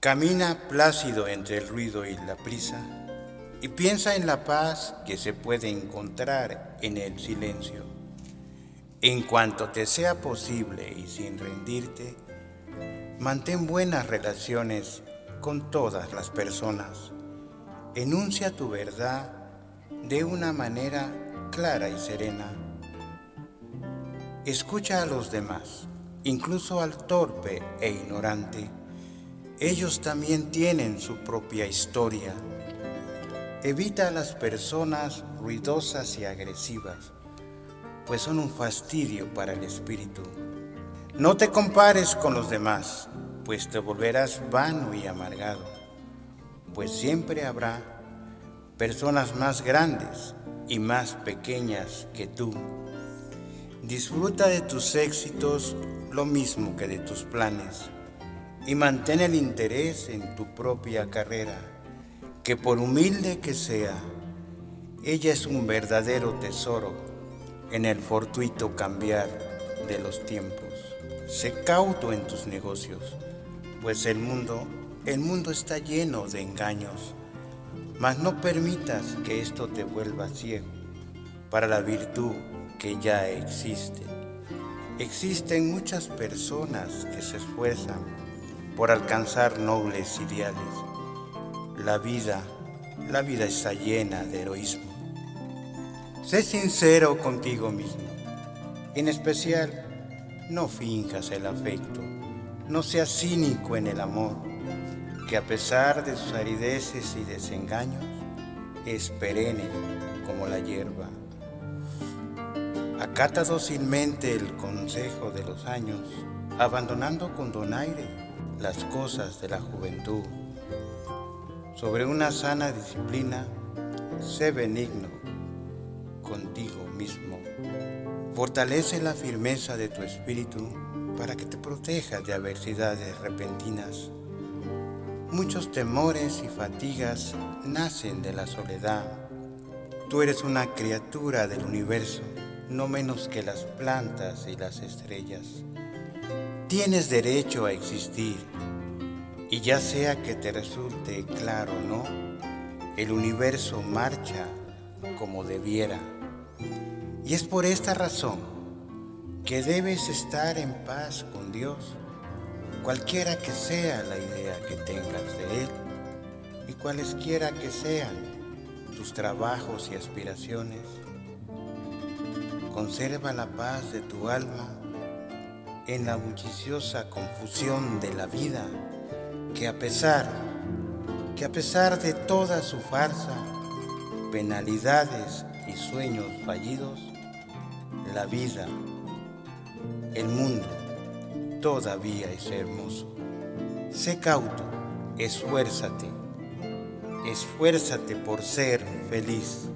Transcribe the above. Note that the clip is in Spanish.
Camina plácido entre el ruido y la prisa y piensa en la paz que se puede encontrar en el silencio. En cuanto te sea posible y sin rendirte, mantén buenas relaciones con todas las personas. Enuncia tu verdad de una manera clara y serena. Escucha a los demás, incluso al torpe e ignorante. Ellos también tienen su propia historia. Evita a las personas ruidosas y agresivas, pues son un fastidio para el espíritu. No te compares con los demás, pues te volverás vano y amargado, pues siempre habrá personas más grandes y más pequeñas que tú. Disfruta de tus éxitos lo mismo que de tus planes y mantén el interés en tu propia carrera, que por humilde que sea, ella es un verdadero tesoro en el fortuito cambiar de los tiempos. Sé cauto en tus negocios, pues el mundo, el mundo está lleno de engaños. Mas no permitas que esto te vuelva ciego para la virtud que ya existe. Existen muchas personas que se esfuerzan por alcanzar nobles ideales. La vida, la vida está llena de heroísmo. Sé sincero contigo mismo. En especial, no finjas el afecto, no seas cínico en el amor, que a pesar de sus arideces y desengaños, es perenne como la hierba. Acata dócilmente el consejo de los años, abandonando con donaire las cosas de la juventud. Sobre una sana disciplina, sé benigno contigo mismo. Fortalece la firmeza de tu espíritu para que te proteja de adversidades repentinas. Muchos temores y fatigas nacen de la soledad. Tú eres una criatura del universo, no menos que las plantas y las estrellas. Tienes derecho a existir, y ya sea que te resulte claro o no, el universo marcha como debiera. Y es por esta razón que debes estar en paz con Dios, cualquiera que sea la idea que tengas de Él y cualesquiera que sean tus trabajos y aspiraciones. Conserva la paz de tu alma en la bulliciosa confusión de la vida, que a pesar, que a pesar de toda su farsa, penalidades y sueños fallidos, la vida, el mundo, todavía es hermoso. Sé cauto, esfuérzate, esfuérzate por ser feliz.